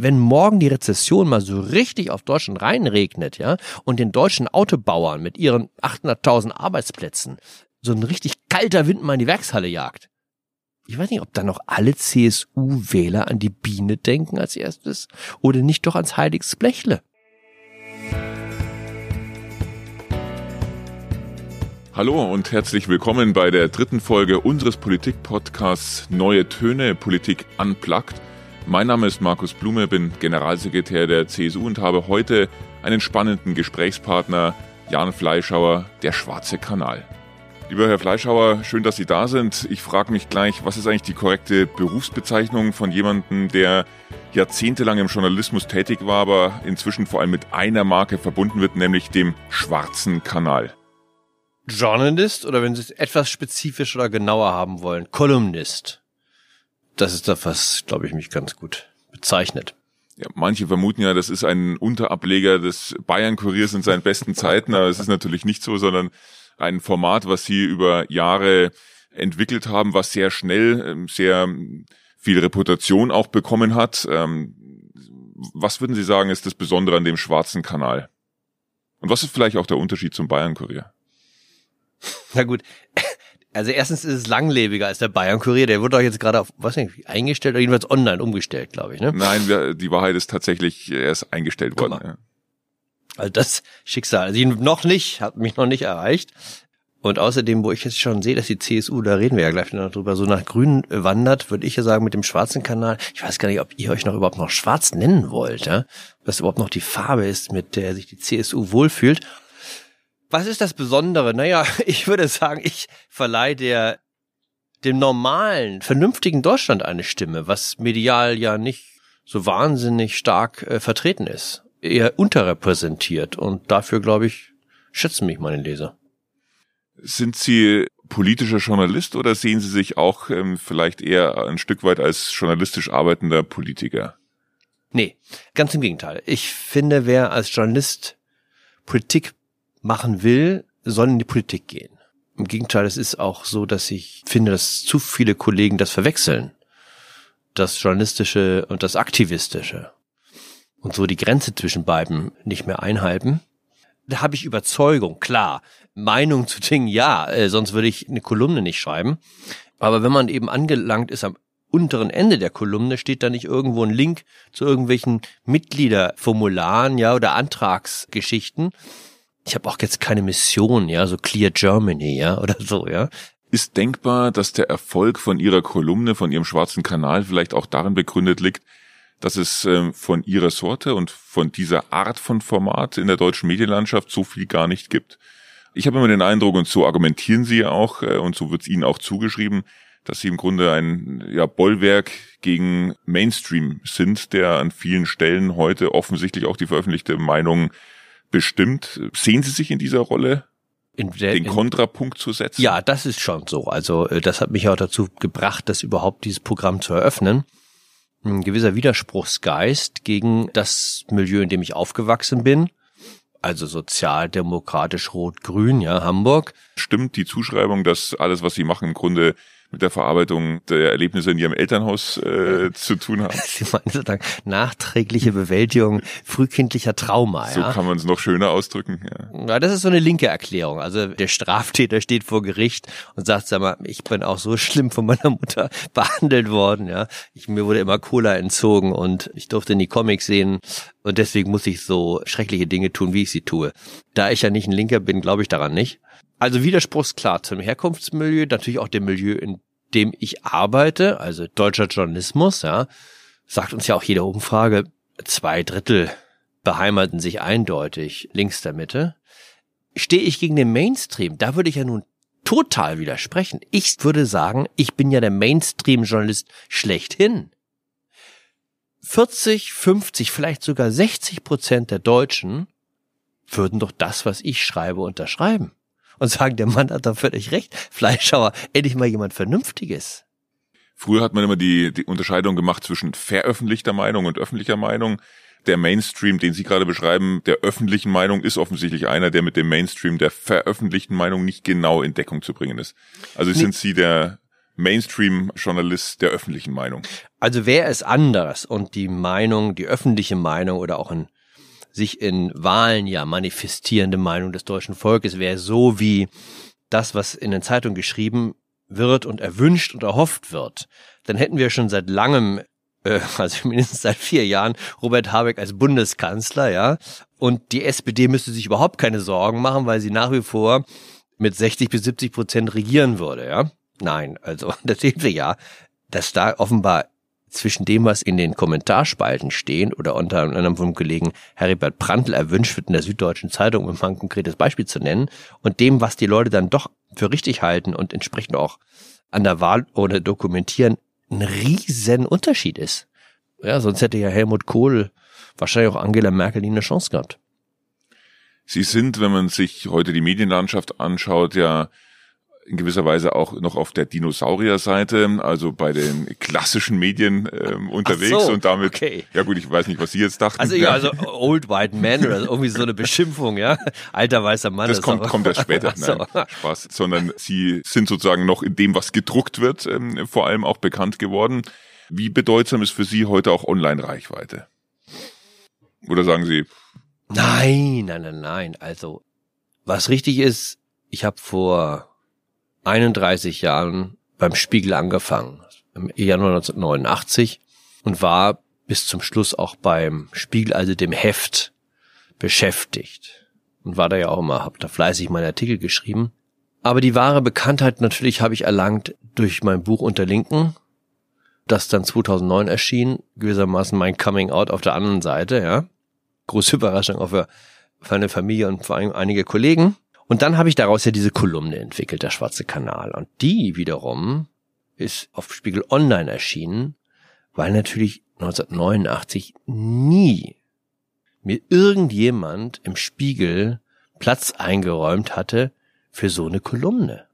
wenn morgen die Rezession mal so richtig auf Deutschland reinregnet, ja, und den deutschen Autobauern mit ihren 800.000 Arbeitsplätzen so ein richtig kalter Wind mal in die Werkshalle jagt. Ich weiß nicht, ob da noch alle CSU-Wähler an die Biene denken als erstes oder nicht doch ans heiliges Blechle. Hallo und herzlich willkommen bei der dritten Folge unseres Politik-Podcasts Neue Töne Politik Unplugged. Mein Name ist Markus Blume, bin Generalsekretär der CSU und habe heute einen spannenden Gesprächspartner, Jan Fleischhauer, der Schwarze Kanal. Lieber Herr Fleischhauer, schön, dass Sie da sind. Ich frage mich gleich, was ist eigentlich die korrekte Berufsbezeichnung von jemandem, der jahrzehntelang im Journalismus tätig war, aber inzwischen vor allem mit einer Marke verbunden wird, nämlich dem Schwarzen Kanal? Journalist oder wenn Sie es etwas spezifisch oder genauer haben wollen, Kolumnist das ist das, was, glaube ich, mich ganz gut bezeichnet. Ja, manche vermuten ja, das ist ein Unterableger des Bayern-Kuriers in seinen besten Zeiten, aber es ist natürlich nicht so, sondern ein Format, was sie über Jahre entwickelt haben, was sehr schnell, ähm, sehr viel Reputation auch bekommen hat. Ähm, was würden Sie sagen, ist das Besondere an dem schwarzen Kanal? Und was ist vielleicht auch der Unterschied zum Bayern-Kurier? Na gut, also erstens ist es langlebiger als der Bayern-Kurier. Der wurde doch jetzt gerade auf, was nicht, eingestellt oder jedenfalls online umgestellt, glaube ich. Ne? Nein, wir, die Wahrheit ist tatsächlich erst eingestellt worden. Ja. Also das Schicksal, also noch nicht, hat mich noch nicht erreicht. Und außerdem, wo ich jetzt schon sehe, dass die CSU, da reden wir ja gleich noch drüber, so nach Grün wandert, würde ich ja sagen, mit dem schwarzen Kanal, ich weiß gar nicht, ob ihr euch noch überhaupt noch schwarz nennen wollt, ja? Was überhaupt noch die Farbe ist, mit der sich die CSU wohlfühlt. Was ist das Besondere? Naja, ich würde sagen, ich verleihe der, dem normalen, vernünftigen Deutschland eine Stimme, was medial ja nicht so wahnsinnig stark äh, vertreten ist. Eher unterrepräsentiert. Und dafür, glaube ich, schätzen mich meine Leser. Sind Sie politischer Journalist oder sehen Sie sich auch ähm, vielleicht eher ein Stück weit als journalistisch arbeitender Politiker? Nee, ganz im Gegenteil. Ich finde, wer als Journalist Politik machen will, soll in die Politik gehen. Im Gegenteil, es ist auch so, dass ich finde, dass zu viele Kollegen das verwechseln. Das Journalistische und das Aktivistische. Und so die Grenze zwischen beiden nicht mehr einhalten. Da habe ich Überzeugung, klar. Meinung zu Dingen, ja, äh, sonst würde ich eine Kolumne nicht schreiben. Aber wenn man eben angelangt ist am unteren Ende der Kolumne, steht da nicht irgendwo ein Link zu irgendwelchen Mitgliederformularen, ja, oder Antragsgeschichten, ich habe auch jetzt keine Mission, ja, so Clear Germany, ja, oder so, ja. Ist denkbar, dass der Erfolg von Ihrer Kolumne, von Ihrem schwarzen Kanal vielleicht auch darin begründet liegt, dass es äh, von Ihrer Sorte und von dieser Art von Format in der deutschen Medienlandschaft so viel gar nicht gibt? Ich habe immer den Eindruck, und so argumentieren Sie ja auch, äh, und so wird es Ihnen auch zugeschrieben, dass Sie im Grunde ein ja, Bollwerk gegen Mainstream sind, der an vielen Stellen heute offensichtlich auch die veröffentlichte Meinung bestimmt. Sehen Sie sich in dieser Rolle? In der, den Kontrapunkt zu setzen? Ja, das ist schon so. Also äh, das hat mich auch dazu gebracht, das überhaupt dieses Programm zu eröffnen. Ein gewisser Widerspruchsgeist gegen das Milieu, in dem ich aufgewachsen bin. Also sozialdemokratisch rot-grün, ja, Hamburg. Stimmt die Zuschreibung, dass alles, was Sie machen, im Grunde mit der Verarbeitung der Erlebnisse in ihrem Elternhaus äh, zu tun haben. Sie meinen sozusagen nachträgliche Bewältigung frühkindlicher Trauma. So ja? kann man es noch schöner ausdrücken. Ja. ja, das ist so eine linke Erklärung. Also der Straftäter steht vor Gericht und sagt, sag mal, ich bin auch so schlimm von meiner Mutter behandelt worden. Ja, ich, mir wurde immer Cola entzogen und ich durfte nie Comics sehen und deswegen muss ich so schreckliche Dinge tun, wie ich sie tue. Da ich ja nicht ein Linker bin, glaube ich daran nicht. Also widerspruchsklar zum Herkunftsmilieu, natürlich auch dem Milieu, in dem ich arbeite, also deutscher Journalismus, ja, sagt uns ja auch jede Umfrage, zwei Drittel beheimaten sich eindeutig links der Mitte. Stehe ich gegen den Mainstream? Da würde ich ja nun total widersprechen. Ich würde sagen, ich bin ja der Mainstream-Journalist schlechthin. 40, 50, vielleicht sogar 60 Prozent der Deutschen würden doch das, was ich schreibe, unterschreiben und sagen, der Mann hat da völlig recht. Fleischhauer, endlich mal jemand Vernünftiges. Früher hat man immer die, die Unterscheidung gemacht zwischen veröffentlichter Meinung und öffentlicher Meinung. Der Mainstream, den Sie gerade beschreiben, der öffentlichen Meinung ist offensichtlich einer, der mit dem Mainstream der veröffentlichten Meinung nicht genau in Deckung zu bringen ist. Also nee. sind Sie der Mainstream-Journalist der öffentlichen Meinung. Also wäre es anders und die Meinung, die öffentliche Meinung oder auch in sich in Wahlen ja manifestierende Meinung des deutschen Volkes wäre so wie das, was in den Zeitungen geschrieben wird und erwünscht und erhofft wird, dann hätten wir schon seit langem, äh, also mindestens seit vier Jahren, Robert Habeck als Bundeskanzler, ja. Und die SPD müsste sich überhaupt keine Sorgen machen, weil sie nach wie vor mit 60 bis 70 Prozent regieren würde, ja. Nein, also das sehen wir ja, dass da offenbar zwischen dem, was in den Kommentarspalten stehen oder unter anderem vom Kollegen Heribert Prantl erwünscht wird in der Süddeutschen Zeitung, um mal ein konkretes Beispiel zu nennen, und dem, was die Leute dann doch für richtig halten und entsprechend auch an der Wahl oder dokumentieren, ein riesen Unterschied ist. Ja, sonst hätte ja Helmut Kohl wahrscheinlich auch Angela Merkel nie eine Chance gehabt. Sie sind, wenn man sich heute die Medienlandschaft anschaut, ja in gewisser Weise auch noch auf der Dinosaurier-Seite, also bei den klassischen Medien ähm, unterwegs so, und damit, okay. ja gut, ich weiß nicht, was Sie jetzt dachten. Also ja, also Old White Man oder irgendwie so eine Beschimpfung, ja, alter weißer Mann. Das kommt, kommt erst später, so. nein, Spaß, sondern Sie sind sozusagen noch in dem, was gedruckt wird, ähm, vor allem auch bekannt geworden. Wie bedeutsam ist für Sie heute auch Online-Reichweite? Oder sagen Sie? Nein, nein, nein, nein. Also was richtig ist, ich habe vor 31 Jahren beim Spiegel angefangen, im Januar 1989 und war bis zum Schluss auch beim Spiegel, also dem Heft, beschäftigt und war da ja auch immer, habe da fleißig meine Artikel geschrieben. Aber die wahre Bekanntheit natürlich habe ich erlangt durch mein Buch Unter Linken, das dann 2009 erschien, gewissermaßen mein Coming Out auf der anderen Seite, ja. Große Überraschung auch für, für eine Familie und vor allem einige Kollegen. Und dann habe ich daraus ja diese Kolumne entwickelt, der Schwarze Kanal. Und die wiederum ist auf Spiegel Online erschienen, weil natürlich 1989 nie mir irgendjemand im Spiegel Platz eingeräumt hatte für so eine Kolumne.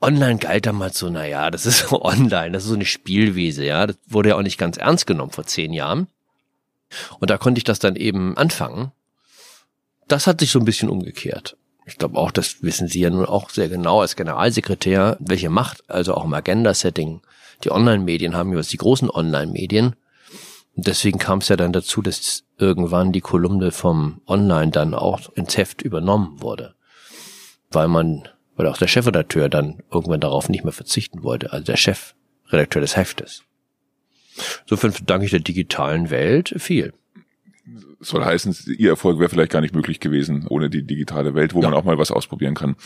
Online galt damals so, naja, das ist so online, das ist so eine Spielwiese, ja. Das wurde ja auch nicht ganz ernst genommen vor zehn Jahren. Und da konnte ich das dann eben anfangen. Das hat sich so ein bisschen umgekehrt ich glaube auch, das wissen Sie ja nun auch sehr genau als Generalsekretär, welche Macht, also auch im Agenda-Setting, die Online-Medien haben, jeweils die großen Online-Medien. Und deswegen kam es ja dann dazu, dass irgendwann die Kolumne vom Online dann auch ins Heft übernommen wurde. Weil man, weil auch der Chefredakteur dann irgendwann darauf nicht mehr verzichten wollte, also der Chefredakteur des Heftes. Insofern danke ich der digitalen Welt viel soll heißen, ihr Erfolg wäre vielleicht gar nicht möglich gewesen ohne die digitale Welt, wo ja. man auch mal was ausprobieren kann.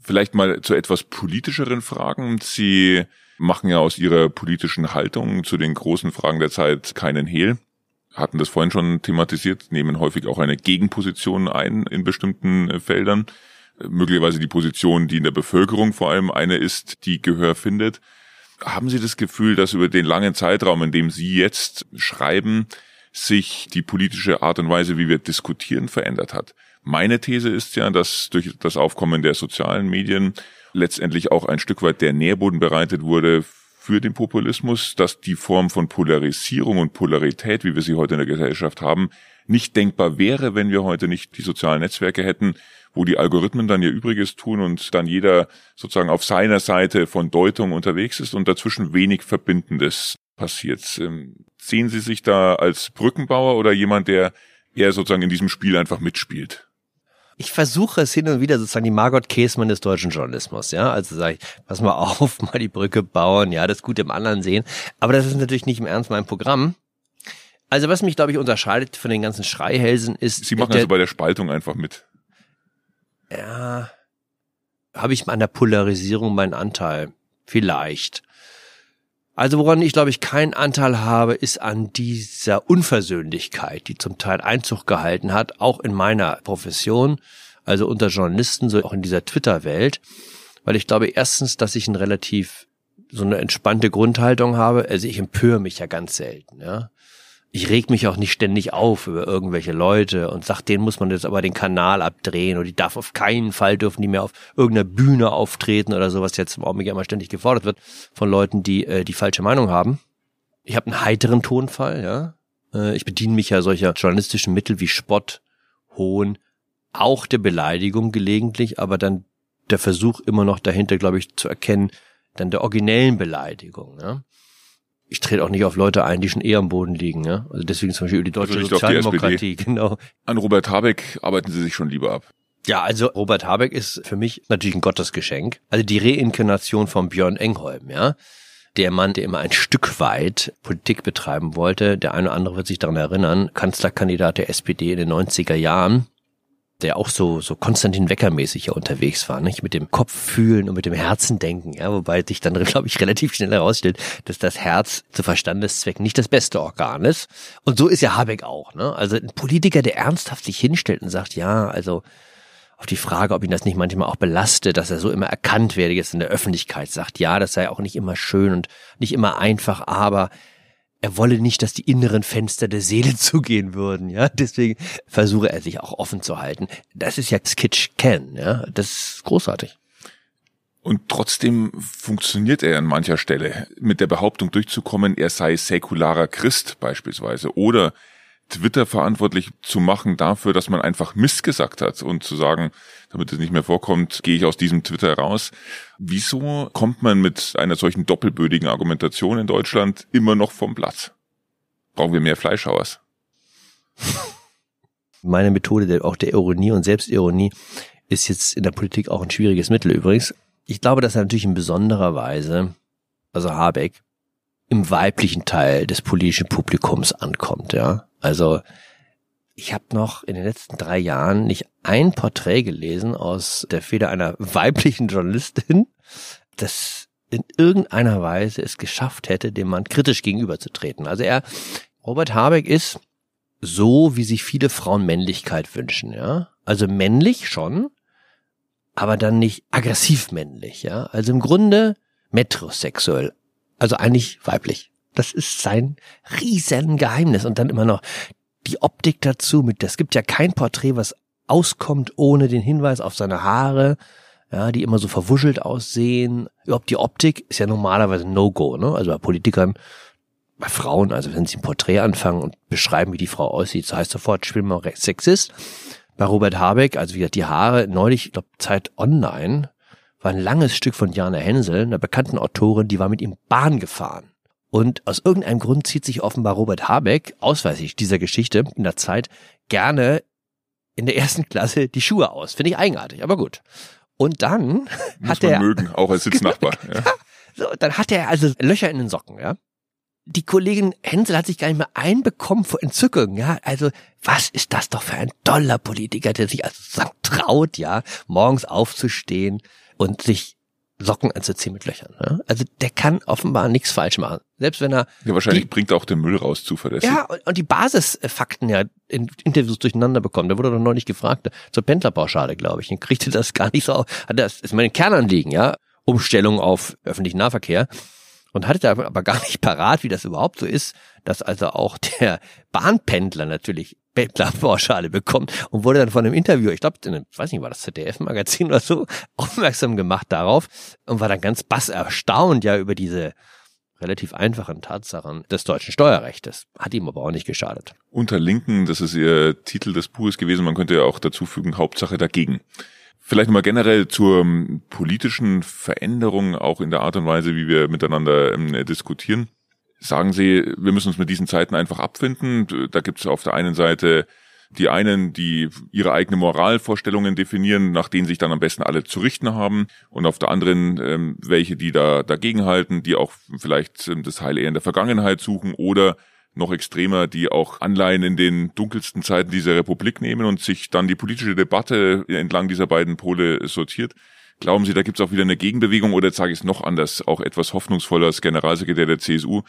Vielleicht mal zu etwas politischeren Fragen. Sie machen ja aus ihrer politischen Haltung zu den großen Fragen der Zeit keinen Hehl. Hatten das vorhin schon thematisiert, nehmen häufig auch eine Gegenposition ein in bestimmten äh, Feldern. Möglicherweise die Position, die in der Bevölkerung vor allem eine ist, die Gehör findet. Haben Sie das Gefühl, dass über den langen Zeitraum, in dem Sie jetzt schreiben, sich die politische Art und Weise, wie wir diskutieren, verändert hat. Meine These ist ja, dass durch das Aufkommen der sozialen Medien letztendlich auch ein Stück weit der Nährboden bereitet wurde für den Populismus, dass die Form von Polarisierung und Polarität, wie wir sie heute in der Gesellschaft haben, nicht denkbar wäre, wenn wir heute nicht die sozialen Netzwerke hätten, wo die Algorithmen dann ihr Übriges tun und dann jeder sozusagen auf seiner Seite von Deutung unterwegs ist und dazwischen wenig Verbindendes passiert. Ähm, sehen Sie sich da als Brückenbauer oder jemand, der eher sozusagen in diesem Spiel einfach mitspielt? Ich versuche es hin und wieder sozusagen die Margot Käsmann des deutschen Journalismus, ja. Also sage ich, pass mal auf, mal die Brücke bauen, ja, das Gute im anderen sehen. Aber das ist natürlich nicht im Ernst mein Programm. Also was mich, glaube ich, unterscheidet von den ganzen Schreihälsen ist. Sie machen der, also bei der Spaltung einfach mit. Ja. Habe ich an der Polarisierung meinen Anteil? Vielleicht. Also woran ich, glaube ich, keinen Anteil habe, ist an dieser Unversöhnlichkeit, die zum Teil Einzug gehalten hat, auch in meiner Profession, also unter Journalisten, so auch in dieser Twitter-Welt. Weil ich glaube erstens, dass ich ein relativ so eine entspannte Grundhaltung habe. Also ich empöre mich ja ganz selten, ja ich reg mich auch nicht ständig auf über irgendwelche Leute und sag, denen muss man jetzt aber den Kanal abdrehen oder die darf auf keinen Fall dürfen die mehr auf irgendeiner Bühne auftreten oder sowas jetzt im Augenblick immer ständig gefordert wird von Leuten, die äh, die falsche Meinung haben. Ich habe einen heiteren Tonfall, ja. Äh, ich bediene mich ja solcher journalistischen Mittel wie Spott, Hohn, auch der Beleidigung gelegentlich, aber dann der Versuch immer noch dahinter, glaube ich, zu erkennen, dann der originellen Beleidigung. Ne? Ich trete auch nicht auf Leute ein, die schon eher am Boden liegen. Ne? Also deswegen zum Beispiel über die deutsche Also die Sozialdemokratie. genau. An Robert Habeck arbeiten Sie sich schon lieber ab. Ja, also Robert Habeck ist für mich natürlich ein Gottesgeschenk. Also die Reinkarnation von Björn Engholm, ja. Der Mann, der immer ein Stück weit Politik betreiben wollte. Der eine oder andere wird sich daran erinnern. Kanzlerkandidat der SPD in den 90er Jahren der auch so, so Konstantin Wecker-mäßig ja unterwegs war, nicht? Mit dem Kopf fühlen und mit dem Herzen denken, ja, wobei sich dann, glaube ich, relativ schnell herausstellt, dass das Herz zu Verstandeszwecken nicht das beste Organ ist. Und so ist ja Habeck auch, ne? Also ein Politiker, der ernsthaft sich hinstellt und sagt, ja, also, auf die Frage, ob ihn das nicht manchmal auch belastet, dass er so immer erkannt werde, jetzt in der Öffentlichkeit sagt, ja, das sei auch nicht immer schön und nicht immer einfach, aber er wolle nicht, dass die inneren Fenster der Seele zugehen würden, ja. Deswegen versuche er sich auch offen zu halten. Das ist ja Skitch Ken, ja. Das ist großartig. Und trotzdem funktioniert er an mancher Stelle mit der Behauptung durchzukommen, er sei säkularer Christ beispielsweise oder Twitter verantwortlich zu machen dafür, dass man einfach Mist gesagt hat und zu sagen, damit es nicht mehr vorkommt, gehe ich aus diesem Twitter raus. Wieso kommt man mit einer solchen doppelbödigen Argumentation in Deutschland immer noch vom Platz? Brauchen wir mehr Fleischhauers? Meine Methode der, auch der Ironie und Selbstironie ist jetzt in der Politik auch ein schwieriges Mittel übrigens. Ich glaube, dass er natürlich in besonderer Weise, also Habeck, im weiblichen Teil des politischen Publikums ankommt, ja. Also ich habe noch in den letzten drei Jahren nicht ein Porträt gelesen aus der Feder einer weiblichen Journalistin, das in irgendeiner Weise es geschafft hätte, dem Mann kritisch gegenüberzutreten. Also er, Robert Habeck ist so, wie sich viele Frauen Männlichkeit wünschen, ja. Also männlich schon, aber dann nicht aggressiv männlich, ja. Also im Grunde metrosexuell, also eigentlich weiblich. Das ist sein riesen Geheimnis. Und dann immer noch die Optik dazu mit, das gibt ja kein Porträt, was auskommt ohne den Hinweis auf seine Haare, ja, die immer so verwuschelt aussehen. Überhaupt die Optik ist ja normalerweise No-Go, ne? Also bei Politikern, bei Frauen, also wenn sie ein Porträt anfangen und beschreiben, wie die Frau aussieht, so heißt sofort, ich bin mal Sexist. Bei Robert Habeck, also wie gesagt, die Haare, neulich, ich glaube, Zeit Online, war ein langes Stück von Jana Hensel, einer bekannten Autorin, die war mit ihm Bahn gefahren. Und aus irgendeinem Grund zieht sich offenbar Robert Habeck, ausweislich dieser Geschichte in der Zeit, gerne in der ersten Klasse die Schuhe aus. Finde ich eigenartig, aber gut. Und dann Muss hat er mögen, auch als Sitznachbar. ja. so, dann hat er also Löcher in den Socken, ja. Die Kollegin Hensel hat sich gar nicht mehr einbekommen vor Entzückung, ja. Also, was ist das doch für ein toller Politiker, der sich also traut, ja, morgens aufzustehen und sich Socken anzuziehen mit Löchern. Ja? Also der kann offenbar nichts falsch machen. Selbst wenn er ja, wahrscheinlich die, bringt er auch den Müll raus zuverlässig. ja und, und die Basisfakten ja in Interviews durcheinander bekommen. Da wurde doch neulich gefragt zur Pendlerpauschale, glaube ich. Und kriegte das gar nicht so. auf. Hat das ist mein Kernanliegen, ja, Umstellung auf öffentlichen Nahverkehr und hatte da aber gar nicht parat, wie das überhaupt so ist, dass also auch der Bahnpendler natürlich Pendlerpauschale bekommt und wurde dann von einem Interview, ich glaube, ich weiß nicht, war das ZDF-Magazin oder so, aufmerksam gemacht darauf und war dann ganz bass erstaunt ja über diese relativ einfachen Tatsachen des deutschen Steuerrechtes. Hat ihm aber auch nicht geschadet. Unter Linken, das ist ihr Titel des Buches gewesen, man könnte ja auch dazu fügen, Hauptsache dagegen. Vielleicht nochmal generell zur ähm, politischen Veränderung, auch in der Art und Weise, wie wir miteinander ähm, diskutieren. Sagen Sie, wir müssen uns mit diesen Zeiten einfach abfinden. Da gibt es auf der einen Seite die einen, die ihre eigene Moralvorstellungen definieren, nach denen sich dann am besten alle zu richten haben, und auf der anderen ähm, welche, die da dagegen halten, die auch vielleicht ähm, das Heil eher in der Vergangenheit suchen oder noch extremer, die auch Anleihen in den dunkelsten Zeiten dieser Republik nehmen und sich dann die politische Debatte entlang dieser beiden Pole sortiert. Glauben Sie, da gibt es auch wieder eine Gegenbewegung oder sage ich es noch anders, auch etwas hoffnungsvoller als Generalsekretär der CSU?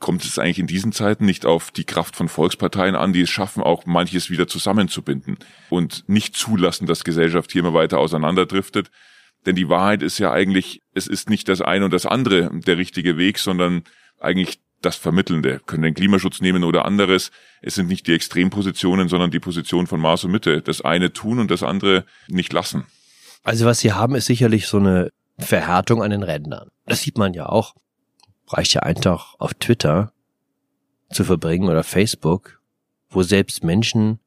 Kommt es eigentlich in diesen Zeiten nicht auf die Kraft von Volksparteien an, die es schaffen, auch manches wieder zusammenzubinden und nicht zulassen, dass Gesellschaft hier immer weiter auseinanderdriftet? Denn die Wahrheit ist ja eigentlich, es ist nicht das eine und das andere der richtige Weg, sondern eigentlich das Vermittelnde. Können den Klimaschutz nehmen oder anderes. Es sind nicht die Extrempositionen, sondern die Position von Maß und Mitte. Das eine tun und das andere nicht lassen. Also was sie haben, ist sicherlich so eine Verhärtung an den Rändern. Das sieht man ja auch. Reicht ja Tag auf Twitter zu verbringen oder Facebook, wo selbst Menschen,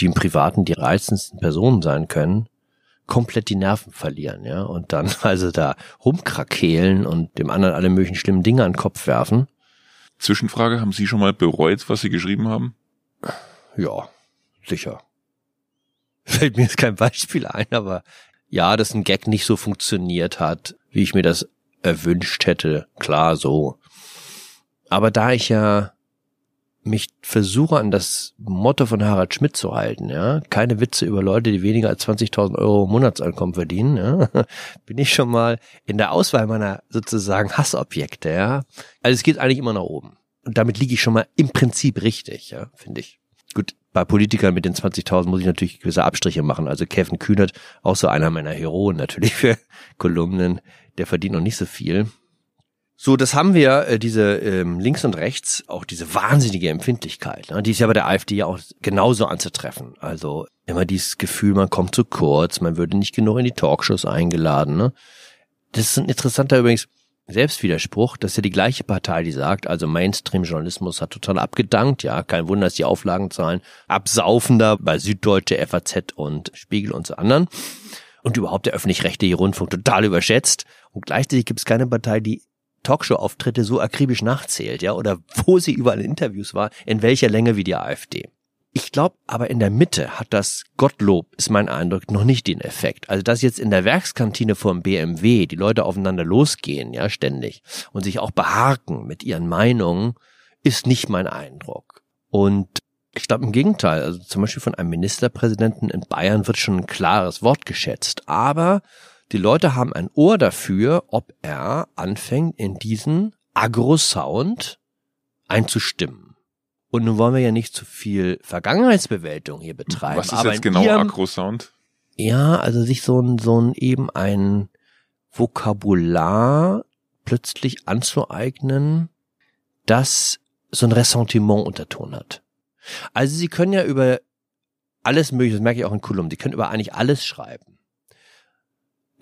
die im Privaten die reizendsten Personen sein können, komplett die Nerven verlieren, ja, und dann also da rumkrakehlen und dem anderen alle möglichen schlimmen Dinge an den Kopf werfen. Zwischenfrage, haben Sie schon mal bereut, was Sie geschrieben haben? Ja, sicher. Fällt mir jetzt kein Beispiel ein, aber ja, dass ein Gag nicht so funktioniert hat, wie ich mir das erwünscht hätte, klar so. Aber da ich ja mich versuche an das Motto von Harald Schmidt zu halten, ja, keine Witze über Leute, die weniger als 20.000 Euro Monatsankommen verdienen, ja, bin ich schon mal in der Auswahl meiner sozusagen Hassobjekte, ja. Also es geht eigentlich immer nach oben. Und damit liege ich schon mal im Prinzip richtig, ja, finde ich. Gut, bei Politikern mit den 20.000 muss ich natürlich gewisse Abstriche machen. Also Kevin Kühnert, auch so einer meiner Heroen natürlich für Kolumnen, der verdient noch nicht so viel. So, das haben wir, äh, diese ähm, links und rechts, auch diese wahnsinnige Empfindlichkeit. Ne? Die ist ja bei der AfD ja auch genauso anzutreffen. Also immer dieses Gefühl, man kommt zu kurz, man würde nicht genug in die Talkshows eingeladen. Ne? Das ist ein interessanter übrigens Selbstwiderspruch. Das ist ja die gleiche Partei, die sagt, also Mainstream-Journalismus hat total abgedankt. Ja, kein Wunder, dass die Auflagenzahlen absaufender bei Süddeutsche, FAZ und Spiegel und so anderen. Und überhaupt der öffentlich-rechtliche Rundfunk total überschätzt. Und gleichzeitig gibt es keine Partei, die Talkshow-Auftritte so akribisch nachzählt, ja, oder wo sie überall in Interviews war, in welcher Länge wie die AfD. Ich glaube, aber in der Mitte hat das Gottlob, ist mein Eindruck, noch nicht den Effekt. Also, dass jetzt in der Werkskantine vom BMW die Leute aufeinander losgehen, ja, ständig, und sich auch behaken mit ihren Meinungen, ist nicht mein Eindruck. Und ich glaube im Gegenteil, also zum Beispiel von einem Ministerpräsidenten in Bayern wird schon ein klares Wort geschätzt. Aber die Leute haben ein Ohr dafür, ob er anfängt, in diesen Agro-Sound einzustimmen. Und nun wollen wir ja nicht zu viel Vergangenheitsbewältigung hier betreiben. Was ist aber jetzt genau Agro-Sound? Ja, also sich so ein, so ein eben ein Vokabular plötzlich anzueignen, das so ein Ressentiment unterton hat. Also sie können ja über alles mögliche, das merke ich auch in Kolumnen, sie können über eigentlich alles schreiben.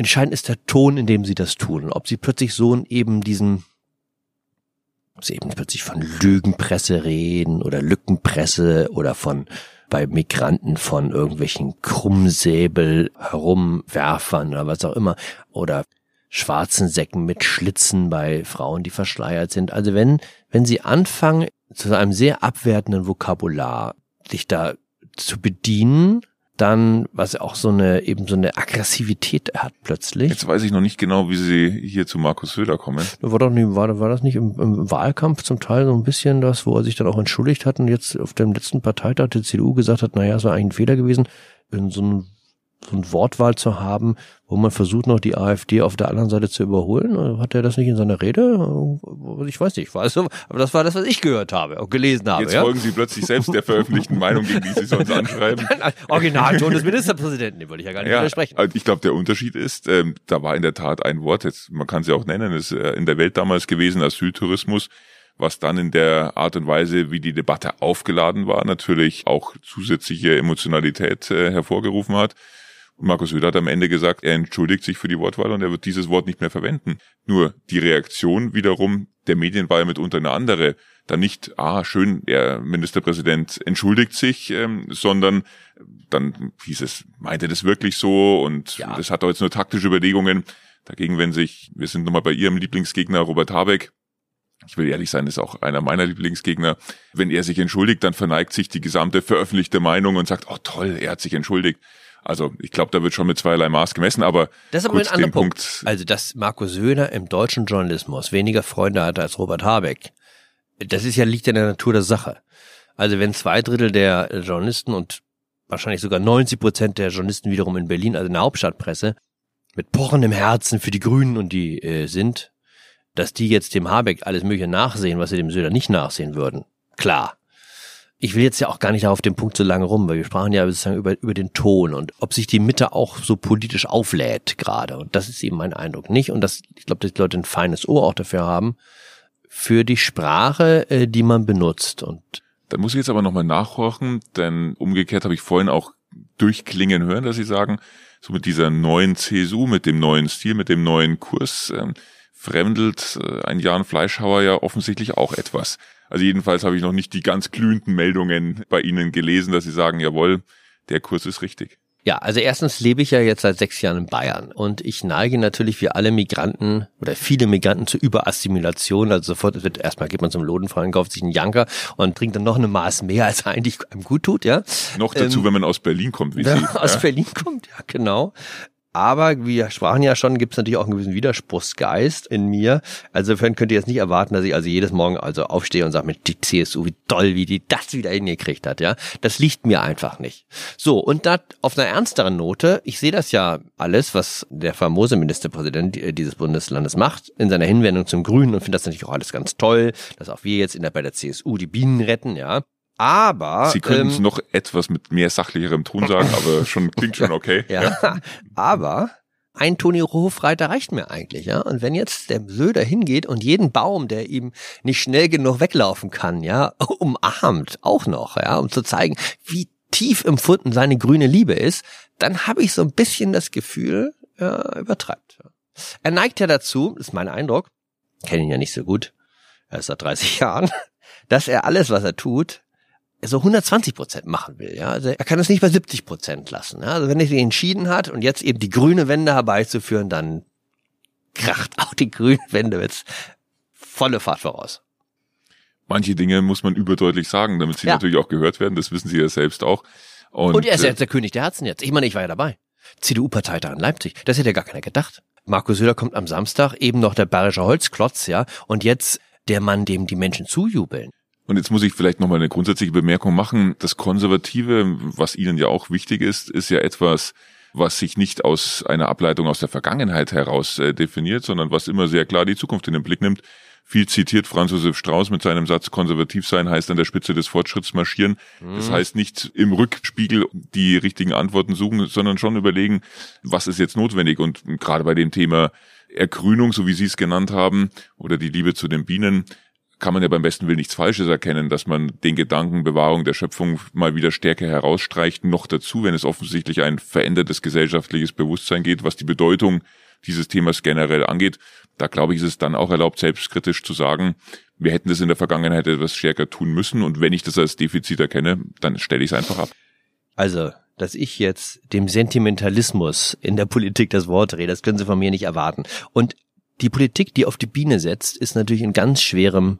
Entscheidend ist der Ton, in dem sie das tun. ob sie plötzlich so eben diesen, ob sie eben plötzlich von Lügenpresse reden oder Lückenpresse oder von bei Migranten von irgendwelchen Krummsäbel herumwerfern oder was auch immer oder schwarzen Säcken mit Schlitzen bei Frauen, die verschleiert sind. Also wenn, wenn sie anfangen, zu einem sehr abwertenden Vokabular sich da zu bedienen, dann, was auch so eine, eben so eine Aggressivität hat plötzlich. Jetzt weiß ich noch nicht genau, wie Sie hier zu Markus Söder kommen. War, doch nicht, war, war das nicht im, im, Wahlkampf zum Teil so ein bisschen das, wo er sich dann auch entschuldigt hat und jetzt auf dem letzten Parteitag der CDU gesagt hat, naja, es war eigentlich ein Fehler gewesen, in so ein so eine Wortwahl zu haben, wo man versucht noch die AfD auf der anderen Seite zu überholen? Hat er das nicht in seiner Rede? Ich weiß nicht, weiß, aber das war das, was ich gehört habe und gelesen habe. Jetzt ja? folgen Sie plötzlich selbst der veröffentlichten Meinung, gegen die Sie sonst anschreiben. Originalton des Ministerpräsidenten, den wollte ich ja gar nicht ja, widersprechen. Also ich glaube, der Unterschied ist, ähm, da war in der Tat ein Wort, jetzt, man kann es ja auch nennen, ist äh, in der Welt damals gewesen, Asyltourismus was dann in der Art und Weise, wie die Debatte aufgeladen war, natürlich auch zusätzliche Emotionalität äh, hervorgerufen hat. Markus Söder hat am Ende gesagt, er entschuldigt sich für die Wortwahl und er wird dieses Wort nicht mehr verwenden. Nur die Reaktion wiederum der Medien war ja mitunter eine andere. Dann nicht, ah, schön, der Ministerpräsident entschuldigt sich, ähm, sondern dann hieß es, meinte das wirklich so und ja. das hat doch jetzt nur taktische Überlegungen. Dagegen, wenn sich, wir sind nochmal bei Ihrem Lieblingsgegner Robert Habeck, ich will ehrlich sein, ist auch einer meiner Lieblingsgegner. Wenn er sich entschuldigt, dann verneigt sich die gesamte veröffentlichte Meinung und sagt, oh toll, er hat sich entschuldigt. Also ich glaube, da wird schon mit zweierlei Maß gemessen, aber das ist aber ein anderer Punkt. Punkt. Also dass Markus Söhner im deutschen Journalismus weniger Freunde hat als Robert Habeck, das ist ja liegt in der Natur der Sache. Also wenn zwei Drittel der Journalisten und wahrscheinlich sogar 90 Prozent der Journalisten wiederum in Berlin, also in der Hauptstadtpresse, mit pochendem Herzen für die Grünen und die äh, sind, dass die jetzt dem Habeck alles Mögliche nachsehen, was sie dem Söder nicht nachsehen würden. Klar ich will jetzt ja auch gar nicht auf dem Punkt so lange rum, weil wir sprachen ja sozusagen über, über den Ton und ob sich die Mitte auch so politisch auflädt gerade. Und das ist eben mein Eindruck nicht. Und das, ich glaube, dass die Leute ein feines Ohr auch dafür haben, für die Sprache, äh, die man benutzt. Und da muss ich jetzt aber nochmal nachhorchen, denn umgekehrt habe ich vorhin auch durchklingen hören, dass Sie sagen, so mit dieser neuen CSU, mit dem neuen Stil, mit dem neuen Kurs, ähm, fremdelt äh, ein Jan Fleischhauer ja offensichtlich auch etwas. Also jedenfalls habe ich noch nicht die ganz glühenden Meldungen bei Ihnen gelesen, dass Sie sagen, jawohl, der Kurs ist richtig. Ja, also erstens lebe ich ja jetzt seit sechs Jahren in Bayern und ich neige natürlich wie alle Migranten oder viele Migranten zur Überassimilation. Also sofort wird erstmal geht man zum Lodenfreien, kauft sich einen Janker und trinkt dann noch eine Maß mehr, als eigentlich einem gut tut, ja. Noch dazu, ähm, wenn man aus Berlin kommt, wie Sie. Aus ja? Berlin kommt, ja, genau. Aber wir sprachen ja schon, gibt es natürlich auch einen gewissen Widerspruchsgeist in mir. Also insofern könnt ihr jetzt nicht erwarten, dass ich also jedes Morgen also aufstehe und sage, mit die CSU, wie toll, wie die das wieder hingekriegt hat, ja. Das liegt mir einfach nicht. So, und da auf einer ernsteren Note, ich sehe das ja alles, was der famose Ministerpräsident dieses Bundeslandes macht, in seiner Hinwendung zum Grünen und finde das natürlich auch alles ganz toll, dass auch wir jetzt in der, bei der CSU die Bienen retten, ja. Aber Sie können es ähm, noch etwas mit mehr sachlicherem Ton sagen, aber schon klingt schon okay. ja, ja. aber ein Toni Hofreiter reicht mir eigentlich, ja. Und wenn jetzt der Söder hingeht und jeden Baum, der ihm nicht schnell genug weglaufen kann, ja, umarmt, auch noch, ja, um zu zeigen, wie tief empfunden seine grüne Liebe ist, dann habe ich so ein bisschen das Gefühl, er übertreibt. Er neigt ja dazu, ist mein Eindruck, kenne ihn ja nicht so gut, er ist seit 30 Jahren, dass er alles, was er tut, so 120 Prozent machen will. Ja? Also er kann es nicht bei 70 Prozent lassen. Ja? Also wenn er sich entschieden hat und jetzt eben die grüne Wende herbeizuführen, dann kracht auch die grüne Wende jetzt volle Fahrt voraus. Manche Dinge muss man überdeutlich sagen, damit sie ja. natürlich auch gehört werden. Das wissen Sie ja selbst auch. Und, und er ist äh, jetzt der König der Herzen jetzt. Ich meine, ich war ja dabei. CDU-Parteitag in Leipzig. Das hätte ja gar keiner gedacht. Markus Söder kommt am Samstag, eben noch der bayerische Holzklotz, ja, und jetzt der Mann, dem die Menschen zujubeln. Und jetzt muss ich vielleicht nochmal eine grundsätzliche Bemerkung machen. Das Konservative, was Ihnen ja auch wichtig ist, ist ja etwas, was sich nicht aus einer Ableitung aus der Vergangenheit heraus äh, definiert, sondern was immer sehr klar die Zukunft in den Blick nimmt. Viel zitiert Franz Josef Strauß mit seinem Satz, konservativ sein heißt an der Spitze des Fortschritts marschieren. Mhm. Das heißt nicht im Rückspiegel die richtigen Antworten suchen, sondern schon überlegen, was ist jetzt notwendig. Und gerade bei dem Thema Ergrünung, so wie Sie es genannt haben, oder die Liebe zu den Bienen, kann man ja beim besten Willen nichts Falsches erkennen, dass man den Gedanken Bewahrung der Schöpfung mal wieder stärker herausstreicht. Noch dazu, wenn es offensichtlich ein verändertes gesellschaftliches Bewusstsein geht, was die Bedeutung dieses Themas generell angeht. Da glaube ich, ist es dann auch erlaubt, selbstkritisch zu sagen, wir hätten das in der Vergangenheit etwas stärker tun müssen. Und wenn ich das als Defizit erkenne, dann stelle ich es einfach ab. Also, dass ich jetzt dem Sentimentalismus in der Politik das Wort drehe, das können Sie von mir nicht erwarten. Und die Politik, die auf die Biene setzt, ist natürlich in ganz schwerem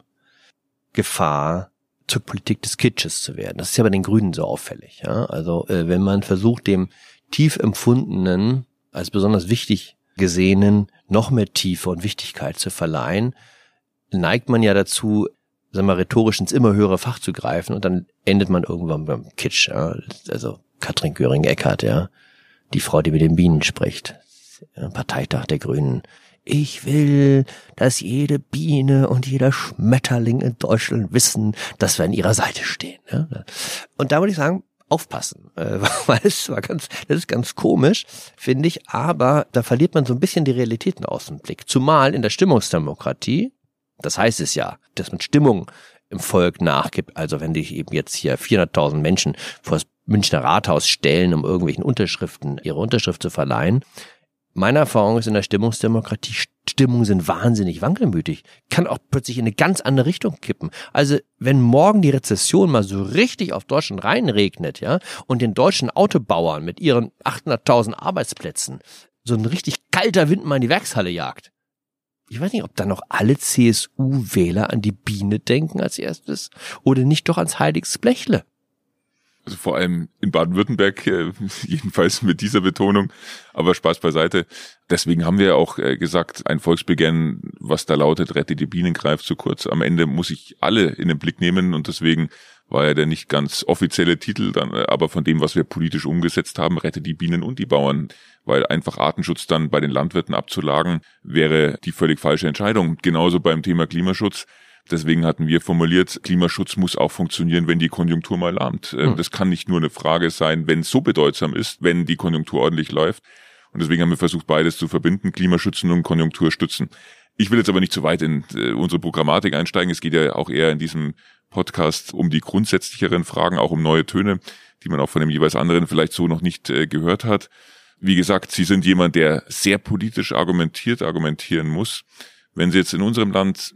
Gefahr, zur Politik des Kitsches zu werden. Das ist ja bei den Grünen so auffällig. Ja? Also äh, wenn man versucht, dem tief empfundenen, als besonders wichtig gesehenen, noch mehr Tiefe und Wichtigkeit zu verleihen, neigt man ja dazu, sagen wir, rhetorisch ins immer höhere Fach zu greifen und dann endet man irgendwann beim Kitsch. Ja? Also Katrin Göring-Eckardt, ja, die Frau, die mit den Bienen spricht, Parteitag der Grünen, ich will, dass jede Biene und jeder Schmetterling in Deutschland wissen, dass wir an ihrer Seite stehen. Und da würde ich sagen, aufpassen, äh, weil es war ganz, das ist ganz komisch, finde ich, aber da verliert man so ein bisschen die Realitäten aus dem Blick. Zumal in der Stimmungsdemokratie, das heißt es ja, dass man Stimmung im Volk nachgibt. Also wenn dich eben jetzt hier 400.000 Menschen vor das Münchner Rathaus stellen, um irgendwelchen Unterschriften ihre Unterschrift zu verleihen, meine Erfahrung ist in der Stimmungsdemokratie, Stimmungen sind wahnsinnig wankelmütig. Kann auch plötzlich in eine ganz andere Richtung kippen. Also, wenn morgen die Rezession mal so richtig auf Deutschland reinregnet, ja, und den deutschen Autobauern mit ihren 800.000 Arbeitsplätzen so ein richtig kalter Wind mal in die Werkshalle jagt. Ich weiß nicht, ob da noch alle CSU-Wähler an die Biene denken als erstes oder nicht doch ans heiliges Blechle also vor allem in Baden-Württemberg, äh, jedenfalls mit dieser Betonung, aber Spaß beiseite. Deswegen haben wir ja auch äh, gesagt, ein Volksbegehren, was da lautet, rette die Bienen, greift zu kurz. Am Ende muss ich alle in den Blick nehmen und deswegen war ja der nicht ganz offizielle Titel, dann, äh, aber von dem, was wir politisch umgesetzt haben, rette die Bienen und die Bauern, weil einfach Artenschutz dann bei den Landwirten abzulagen, wäre die völlig falsche Entscheidung. Genauso beim Thema Klimaschutz Deswegen hatten wir formuliert, Klimaschutz muss auch funktionieren, wenn die Konjunktur mal lahmt. Mhm. Das kann nicht nur eine Frage sein, wenn es so bedeutsam ist, wenn die Konjunktur ordentlich läuft. Und deswegen haben wir versucht, beides zu verbinden, Klimaschützen und Konjunktur stützen. Ich will jetzt aber nicht zu weit in äh, unsere Programmatik einsteigen. Es geht ja auch eher in diesem Podcast um die grundsätzlicheren Fragen, auch um neue Töne, die man auch von dem jeweils anderen vielleicht so noch nicht äh, gehört hat. Wie gesagt, Sie sind jemand, der sehr politisch argumentiert, argumentieren muss. Wenn Sie jetzt in unserem Land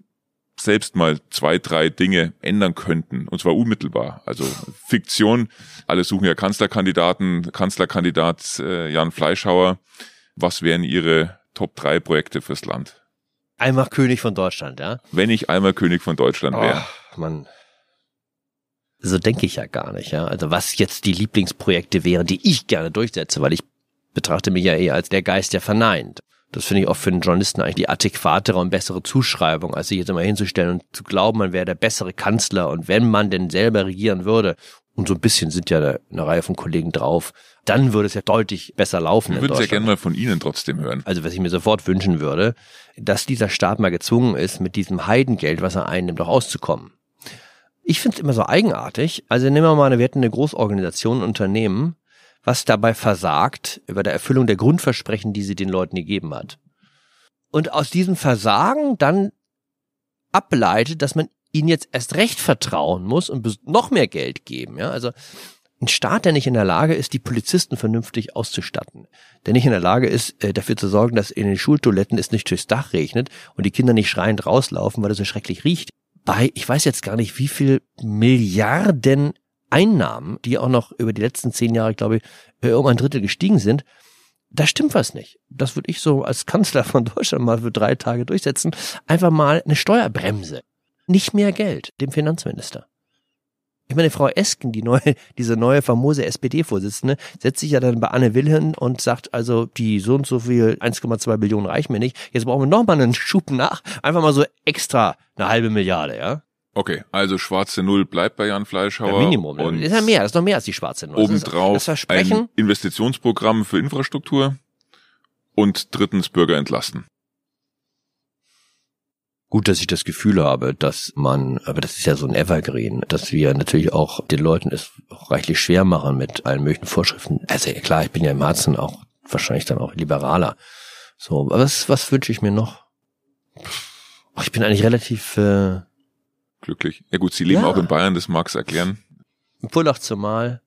selbst mal zwei, drei Dinge ändern könnten, und zwar unmittelbar. Also Fiktion, alle suchen ja Kanzlerkandidaten, Kanzlerkandidat äh, Jan Fleischhauer. Was wären Ihre Top drei Projekte fürs Land? Einmal König von Deutschland, ja? Wenn ich einmal König von Deutschland wäre. Oh, Mann. So denke ich ja gar nicht, ja. Also was jetzt die Lieblingsprojekte wären, die ich gerne durchsetze, weil ich betrachte mich ja eher als der Geist, der verneint. Das finde ich auch für einen Journalisten eigentlich die adäquatere und bessere Zuschreibung, als sich jetzt immer hinzustellen und zu glauben, man wäre der bessere Kanzler und wenn man denn selber regieren würde, und so ein bisschen sind ja eine, Reihe von Kollegen drauf, dann würde es ja deutlich besser laufen. Ich würde es ja gerne mal von Ihnen trotzdem hören. Also was ich mir sofort wünschen würde, dass dieser Staat mal gezwungen ist, mit diesem Heidengeld, was er einnimmt, auch auszukommen. Ich finde es immer so eigenartig. Also nehmen wir mal, wir hätten eine Großorganisation, ein Unternehmen, was dabei versagt über der Erfüllung der Grundversprechen, die sie den Leuten gegeben hat. Und aus diesem Versagen dann ableitet, dass man ihnen jetzt erst recht vertrauen muss und noch mehr Geld geben. Ja, also ein Staat, der nicht in der Lage ist, die Polizisten vernünftig auszustatten, der nicht in der Lage ist, äh, dafür zu sorgen, dass in den Schultoiletten es nicht durchs Dach regnet und die Kinder nicht schreiend rauslaufen, weil es so schrecklich riecht. Bei, ich weiß jetzt gar nicht, wie viel Milliarden Einnahmen, die auch noch über die letzten zehn Jahre, glaube ich, äh, um ein Drittel gestiegen sind, da stimmt was nicht. Das würde ich so als Kanzler von Deutschland mal für drei Tage durchsetzen. Einfach mal eine Steuerbremse. Nicht mehr Geld dem Finanzminister. Ich meine, Frau Esken, die neue, diese neue famose SPD-Vorsitzende, setzt sich ja dann bei Anne hin und sagt, also die so und so viel 1,2 Billionen reichen mir nicht. Jetzt brauchen wir noch mal einen Schub nach. Einfach mal so extra eine halbe Milliarde, ja. Okay, also schwarze Null bleibt bei Jan Fleischhauer. Ja, Minimum. Und das ist ja mehr, das ist noch mehr als die schwarze Null. Obendrauf ein Investitionsprogramm für Infrastruktur und drittens Bürger entlasten. Gut, dass ich das Gefühl habe, dass man, aber das ist ja so ein Evergreen, dass wir natürlich auch den Leuten es reichlich schwer machen mit allen möglichen Vorschriften. Also klar, ich bin ja im Herzen auch wahrscheinlich dann auch liberaler. So, was, was wünsche ich mir noch? Ich bin eigentlich relativ äh, glücklich. Ja gut, Sie leben ja. auch in Bayern, das mag's erklären. Pullach zumal.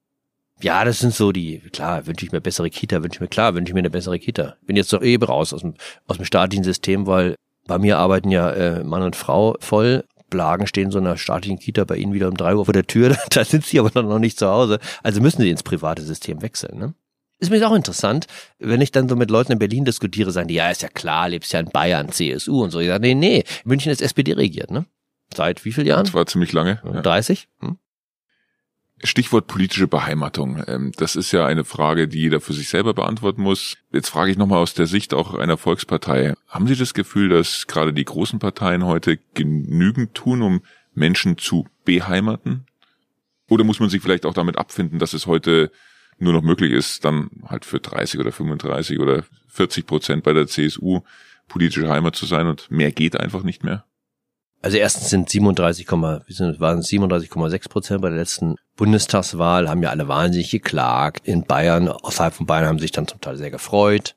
Ja, das sind so die, klar, wünsche ich mir bessere Kita, wünsche ich mir, klar, wünsche ich mir eine bessere Kita. Bin jetzt doch eben raus aus dem, aus dem staatlichen System, weil bei mir arbeiten ja äh, Mann und Frau voll. Blagen stehen so in einer staatlichen Kita bei Ihnen wieder um drei Uhr vor der Tür, da sind Sie aber noch nicht zu Hause. Also müssen Sie ins private System wechseln, ne? Ist mir auch interessant, wenn ich dann so mit Leuten in Berlin diskutiere, sagen die, ja, ist ja klar, lebst ja in Bayern, CSU und so. Ich sage, nee, nee, München ist SPD regiert, ne? Seit wie vielen Jahren? Das war ziemlich lange. Ja. 30? Hm? Stichwort politische Beheimatung. Ähm, das ist ja eine Frage, die jeder für sich selber beantworten muss. Jetzt frage ich nochmal aus der Sicht auch einer Volkspartei. Haben Sie das Gefühl, dass gerade die großen Parteien heute genügend tun, um Menschen zu beheimaten? Oder muss man sich vielleicht auch damit abfinden, dass es heute nur noch möglich ist, dann halt für 30 oder 35 oder 40 Prozent bei der CSU politische Heimat zu sein und mehr geht einfach nicht mehr? Also erstens sind 37, wie sind, waren 37,6 Prozent bei der letzten Bundestagswahl, haben ja alle wahnsinnig geklagt. In Bayern, außerhalb von Bayern haben sich dann zum Teil sehr gefreut.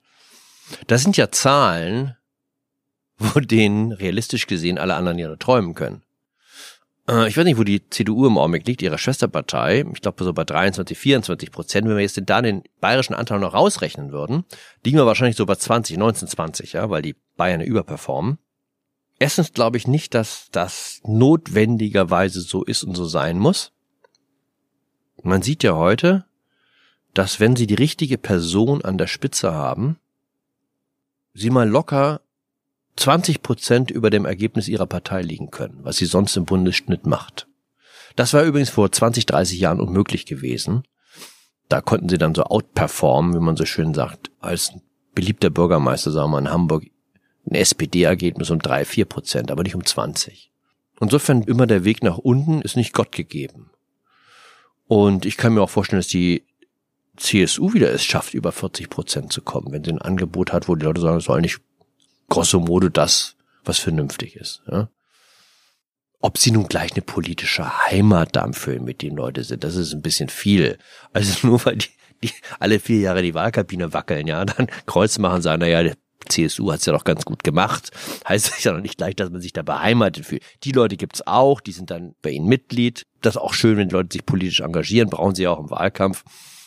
Das sind ja Zahlen, wo denen realistisch gesehen alle anderen ja nur träumen können. Äh, ich weiß nicht, wo die CDU im Augenblick liegt, ihre Schwesterpartei. Ich glaube so bei 23, 24 Prozent. Wenn wir jetzt da den bayerischen Anteil noch rausrechnen würden, liegen wir wahrscheinlich so bei 20, 19, 20, ja, weil die Bayern überperformen. Erstens glaube ich nicht, dass das notwendigerweise so ist und so sein muss. Man sieht ja heute, dass wenn Sie die richtige Person an der Spitze haben, Sie mal locker 20 Prozent über dem Ergebnis Ihrer Partei liegen können, was sie sonst im Bundesschnitt macht. Das war übrigens vor 20, 30 Jahren unmöglich gewesen. Da konnten sie dann so outperformen, wie man so schön sagt, als beliebter Bürgermeister, sagen wir mal, in Hamburg ein SPD-Ergebnis um drei, vier Prozent, aber nicht um 20. Insofern immer der Weg nach unten ist nicht Gott gegeben. Und ich kann mir auch vorstellen, dass die CSU wieder es schafft, über 40 Prozent zu kommen, wenn sie ein Angebot hat, wo die Leute sagen, es soll nicht grosso modo das, was vernünftig ist. Ja? Ob sie nun gleich eine politische Heimat da mit den Leute sind, das ist ein bisschen viel. Also nur weil die, die alle vier Jahre die Wahlkabine wackeln, ja, dann Kreuz machen, sagen, naja, CSU hat es ja doch ganz gut gemacht. Heißt das ja noch nicht gleich, dass man sich da beheimatet fühlt. Die Leute gibt's auch, die sind dann bei ihnen Mitglied. Das ist auch schön, wenn die Leute sich politisch engagieren, brauchen sie auch im Wahlkampf.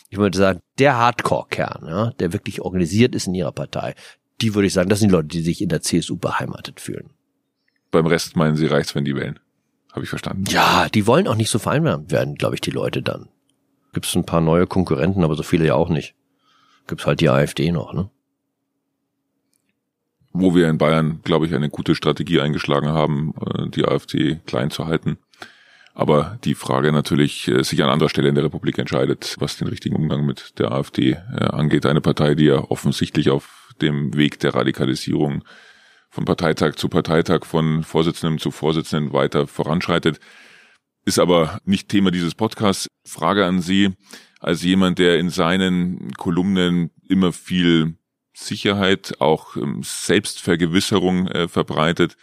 Ich würde sagen, der Hardcore-Kern, ja, der wirklich organisiert ist in ihrer Partei, die würde ich sagen, das sind die Leute, die sich in der CSU beheimatet fühlen. beim Rest meinen Sie, reicht's, wenn die wählen. Habe ich verstanden. Ja, die wollen auch nicht so vereinbart werden, glaube ich, die Leute dann. Gibt's ein paar neue Konkurrenten, aber so viele ja auch nicht. Gibt's halt die AfD noch, ne? Wo wir in Bayern, glaube ich, eine gute Strategie eingeschlagen haben, äh, die AfD klein zu halten. Aber die Frage natürlich äh, sich an anderer Stelle in der Republik entscheidet, was den richtigen Umgang mit der AfD äh, angeht. Eine Partei, die ja offensichtlich auf dem Weg der Radikalisierung von Parteitag zu Parteitag, von Vorsitzendem zu Vorsitzenden weiter voranschreitet. Ist aber nicht Thema dieses Podcasts. Frage an Sie, als jemand, der in seinen Kolumnen immer viel Sicherheit, auch ähm, Selbstvergewisserung äh, verbreitet.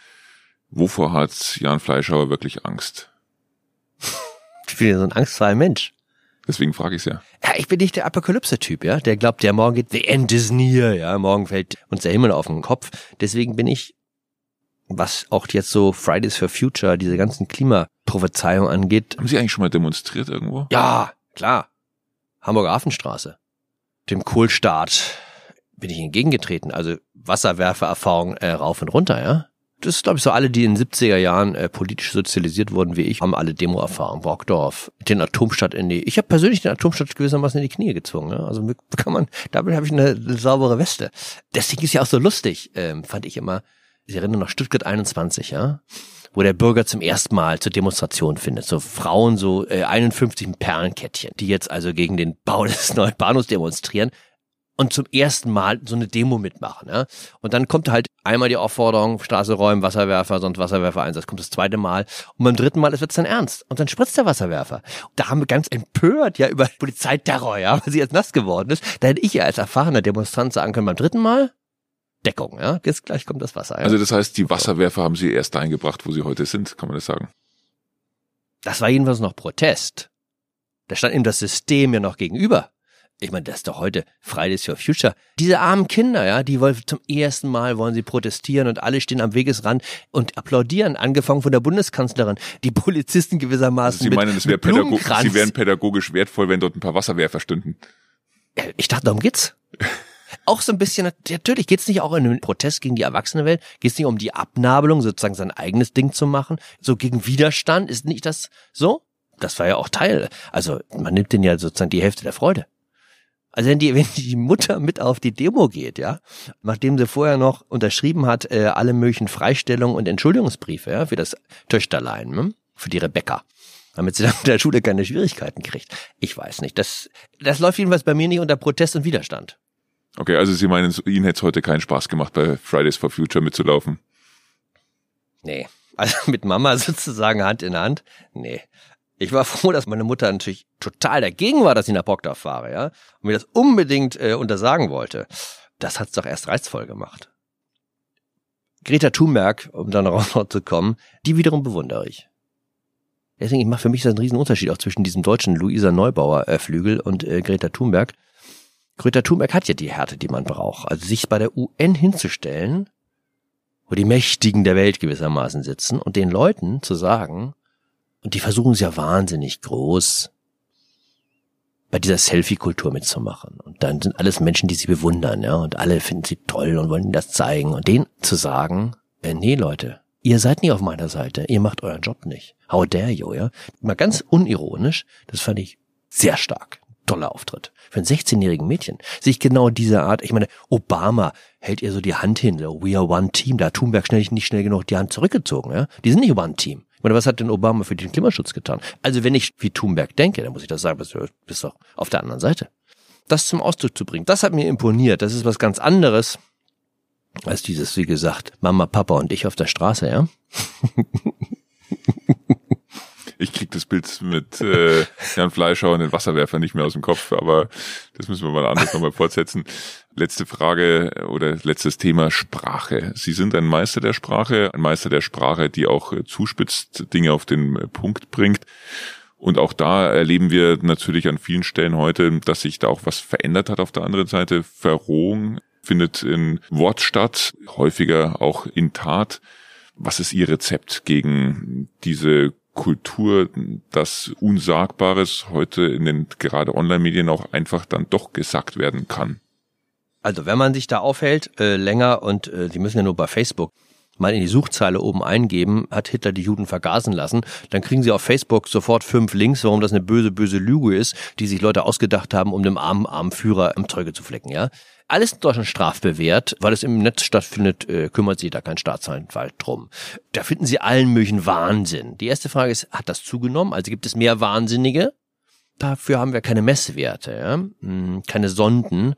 Wovor hat Jan Fleischhauer wirklich Angst? Ich bin ja so ein angstfreier Mensch. Deswegen frage ich ja. Ja, ich bin nicht der Apokalypse-Typ, ja. Der glaubt, der morgen geht, the end is near, ja. Morgen fällt uns der Himmel auf den Kopf. Deswegen bin ich, was auch jetzt so Fridays for Future, diese ganzen Klimaprophezeiungen angeht. Haben Sie eigentlich schon mal demonstriert irgendwo? Ja, klar. Hamburger Hafenstraße. Dem Kohlstaat bin ich entgegengetreten. Also Wasserwerfererfahrung äh, rauf und runter, ja das ist, glaube ich, so alle, die in den 70er Jahren äh, politisch sozialisiert wurden wie ich, haben alle Demo-Erfahrung. Brockdorf, den Atomstadt in die. Ich habe persönlich den Atomstadt gewissermaßen in die Knie gezwungen. Ne? Also kann man, damit habe ich eine, saubere Weste. Deswegen ist ja auch so lustig, ähm, fand ich immer. Sie erinnern noch Stuttgart 21, ja? wo der Bürger zum ersten Mal zur Demonstration findet. So Frauen, so äh, 51 Perlenkettchen, die jetzt also gegen den Bau des neuen Bahnhofs demonstrieren und zum ersten Mal so eine Demo mitmachen. Ja? Und dann kommt halt einmal die Aufforderung, Straße räumen, Wasserwerfer, sonst Wasserwerfer-Einsatz. Kommt das zweite Mal. Und beim dritten Mal wird es dann ernst. Und dann spritzt der Wasserwerfer. Und da haben wir ganz empört ja über Polizeiterror, ja, weil sie jetzt nass geworden ist. Da hätte ich ja als erfahrener Demonstrant sagen können, beim dritten Mal Deckung, ja. Jetzt gleich kommt das Wasser. Ja? Also das heißt, die Wasserwerfer haben sie erst dahin gebracht, wo sie heute sind, kann man das sagen? Das war jedenfalls noch Protest. Da stand ihm das System ja noch gegenüber ich meine, das ist doch heute Fridays for Future. Diese armen Kinder, ja, die wollen zum ersten Mal wollen sie protestieren und alle stehen am Wegesrand und applaudieren, angefangen von der Bundeskanzlerin, die Polizisten gewissermaßen. Also sie meinen, es wäre pädago sie wären pädagogisch wertvoll, wenn dort ein paar Wasserwerfer stünden. Ich dachte, darum geht's. auch so ein bisschen, natürlich geht's nicht auch in einem Protest gegen die Erwachsenenwelt, geht's nicht um die Abnabelung, sozusagen sein eigenes Ding zu machen, so gegen Widerstand, ist nicht das so? Das war ja auch Teil. Also man nimmt den ja sozusagen die Hälfte der Freude. Also wenn die, wenn die Mutter mit auf die Demo geht, ja, nachdem sie vorher noch unterschrieben hat, äh, alle möglichen Freistellungen und Entschuldigungsbriefe, ja, für das Töchterlein, ne? für die Rebecca, damit sie dann in der Schule keine Schwierigkeiten kriegt. Ich weiß nicht. Das, das läuft jedenfalls bei mir nicht unter Protest und Widerstand. Okay, also Sie meinen, Ihnen hätte es heute keinen Spaß gemacht, bei Fridays for Future mitzulaufen? Nee. Also mit Mama sozusagen Hand in Hand? Nee. Ich war froh, dass meine Mutter natürlich total dagegen war, dass ich nach Brockdorf fahre, ja, und mir das unbedingt äh, untersagen wollte. Das hat's doch erst reizvoll gemacht. Greta Thunberg, um dann noch zu kommen, die wiederum bewundere ich. Deswegen, ich mache für mich das einen riesen Unterschied auch zwischen diesem deutschen Luisa Neubauer äh, Flügel und äh, Greta Thunberg. Greta Thunberg hat ja die Härte, die man braucht. Also sich bei der UN hinzustellen, wo die Mächtigen der Welt gewissermaßen sitzen und den Leuten zu sagen, und die versuchen es ja wahnsinnig groß, bei dieser Selfie-Kultur mitzumachen. Und dann sind alles Menschen, die sie bewundern, ja, und alle finden sie toll und wollen ihnen das zeigen. Und denen zu sagen, äh, nee, Leute, ihr seid nie auf meiner Seite, ihr macht euren Job nicht. How dare you, ja? Mal ganz unironisch, das fand ich sehr stark. Toller Auftritt. Für ein 16-jährigen Mädchen. Sich genau diese Art, ich meine, Obama hält ihr so die Hand hin, so, we are one team. Da hat Thunberg schnell nicht schnell genug die Hand zurückgezogen, ja? Die sind nicht one team. Oder was hat denn Obama für den Klimaschutz getan? Also wenn ich wie Thunberg denke, dann muss ich das sagen, du bist doch auf der anderen Seite. Das zum Ausdruck zu bringen, das hat mir imponiert. Das ist was ganz anderes als dieses, wie gesagt, Mama, Papa und ich auf der Straße, ja? ich krieg das Bild mit äh, Jan Fleischhauer und den Wasserwerfer nicht mehr aus dem Kopf, aber das müssen wir mal anders nochmal fortsetzen. Letzte Frage oder letztes Thema Sprache. Sie sind ein Meister der Sprache, ein Meister der Sprache, die auch äh, zuspitzt, Dinge auf den äh, Punkt bringt. Und auch da erleben wir natürlich an vielen Stellen heute, dass sich da auch was verändert hat auf der anderen Seite. Verrohung findet in Wort statt, häufiger auch in Tat. Was ist Ihr Rezept gegen diese Kultur, dass Unsagbares heute in den gerade Online-Medien auch einfach dann doch gesagt werden kann. Also wenn man sich da aufhält, äh, länger und äh, die müssen ja nur bei Facebook mal in die Suchzeile oben eingeben, hat Hitler die Juden vergasen lassen, dann kriegen sie auf Facebook sofort fünf Links, warum das eine böse, böse Lüge ist, die sich Leute ausgedacht haben, um dem armen, armen Führer am Zeuge zu flecken, ja. Alles in Deutschland strafbewehrt, weil es im Netz stattfindet, äh, kümmert sich da kein Staatsanwalt drum. Da finden sie allen möglichen Wahnsinn. Die erste Frage ist, hat das zugenommen? Also gibt es mehr Wahnsinnige? Dafür haben wir keine Messwerte, ja? Hm, keine Sonden.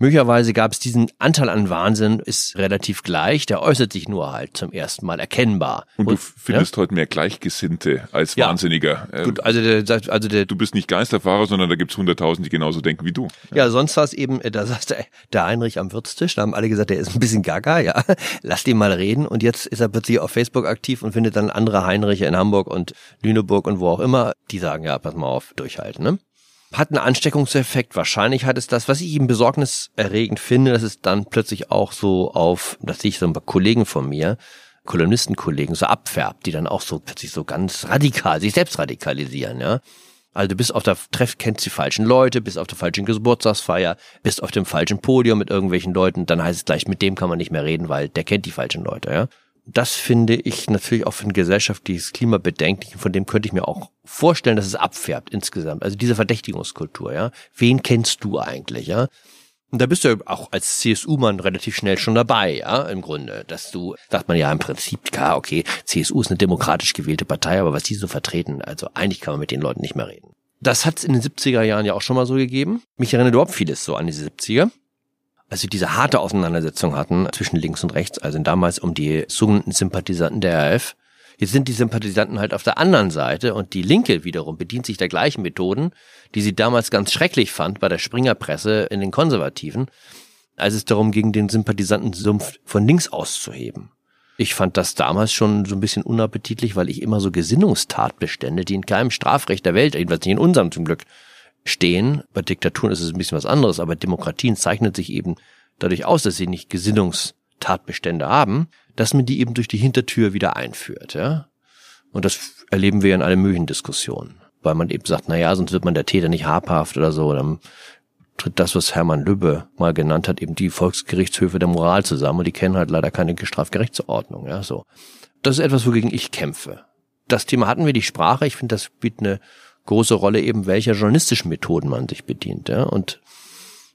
Möglicherweise gab es diesen Anteil an Wahnsinn, ist relativ gleich, der äußert sich nur halt zum ersten Mal erkennbar. Und, und du findest ja? heute mehr Gleichgesinnte als ja. Wahnsinniger. Gut, also der, also der, du bist nicht Geisterfahrer, sondern da gibt's hunderttausend, die genauso denken wie du. Ja, ja sonst war es eben, da saß der, der Heinrich am Würztisch, da haben alle gesagt, der ist ein bisschen gaga, ja, lass den mal reden. Und jetzt ist er plötzlich auf Facebook aktiv und findet dann andere Heinriche in Hamburg und Lüneburg und wo auch immer, die sagen, ja, pass mal auf, durchhalten, ne? Hat einen Ansteckungseffekt. Wahrscheinlich hat es das, was ich eben besorgniserregend finde, dass es dann plötzlich auch so auf, das sehe ich so ein paar Kollegen von mir, Kolumnistenkollegen so abfärbt, die dann auch so plötzlich so ganz radikal, sich selbst radikalisieren, ja. Also du bist auf der Treff, kennst die falschen Leute, bist auf der falschen Geburtstagsfeier, bist auf dem falschen Podium mit irgendwelchen Leuten, dann heißt es gleich, mit dem kann man nicht mehr reden, weil der kennt die falschen Leute, ja das finde ich natürlich auch für ein gesellschaftliches Klima bedenklich. Von dem könnte ich mir auch vorstellen, dass es abfärbt insgesamt. Also diese Verdächtigungskultur, ja. Wen kennst du eigentlich, ja? Und da bist du ja auch als CSU-Mann relativ schnell schon dabei, ja, im Grunde, dass du, sagt man ja im Prinzip, klar, okay, CSU ist eine demokratisch gewählte Partei, aber was die so vertreten, also eigentlich kann man mit den Leuten nicht mehr reden. Das hat es in den 70er Jahren ja auch schon mal so gegeben. Mich erinnert überhaupt vieles so an diese 70er als sie diese harte Auseinandersetzung hatten zwischen links und rechts, also damals um die sogenannten Sympathisanten der RAF. Jetzt sind die Sympathisanten halt auf der anderen Seite und die Linke wiederum bedient sich der gleichen Methoden, die sie damals ganz schrecklich fand bei der Springerpresse in den Konservativen, als es darum ging, den Sympathisantensumpf von links auszuheben. Ich fand das damals schon so ein bisschen unappetitlich, weil ich immer so Gesinnungstatbestände, die in keinem Strafrecht der Welt, jedenfalls nicht in unserem zum Glück, stehen. Bei Diktaturen ist es ein bisschen was anderes, aber Demokratien zeichnet sich eben dadurch aus, dass sie nicht Gesinnungstatbestände haben, dass man die eben durch die Hintertür wieder einführt, ja. Und das erleben wir in allen möglichen Diskussionen, weil man eben sagt, na ja, sonst wird man der Täter nicht habhaft oder so, dann tritt das, was Hermann Lübbe mal genannt hat, eben die Volksgerichtshöfe der Moral zusammen und die kennen halt leider keine Strafgerichtsordnung, ja, so. Das ist etwas, wogegen ich kämpfe. Das Thema hatten wir, die Sprache. Ich finde, das bietet eine große Rolle eben, welcher journalistischen Methoden man sich bedient. Ja? Und